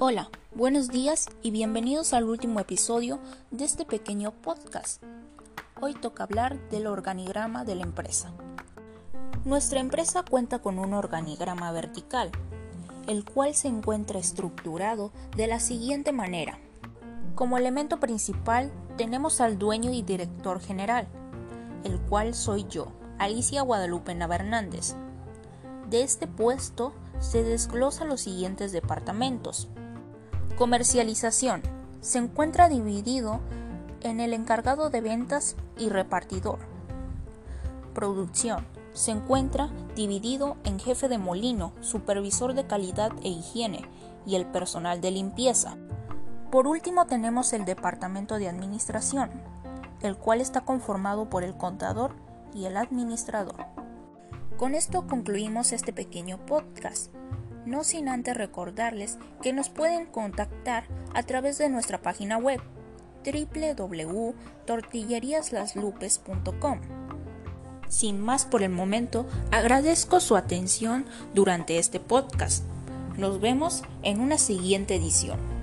Hola, buenos días y bienvenidos al último episodio de este pequeño podcast. Hoy toca hablar del organigrama de la empresa. Nuestra empresa cuenta con un organigrama vertical, el cual se encuentra estructurado de la siguiente manera. Como elemento principal tenemos al dueño y director general, el cual soy yo, Alicia Guadalupe Hernández. De este puesto se desglosan los siguientes departamentos. Comercialización. Se encuentra dividido en el encargado de ventas y repartidor. Producción. Se encuentra dividido en jefe de molino, supervisor de calidad e higiene y el personal de limpieza. Por último tenemos el departamento de administración, el cual está conformado por el contador y el administrador. Con esto concluimos este pequeño podcast no sin antes recordarles que nos pueden contactar a través de nuestra página web www.tortilleriaslaslupes.com. Sin más por el momento, agradezco su atención durante este podcast. Nos vemos en una siguiente edición.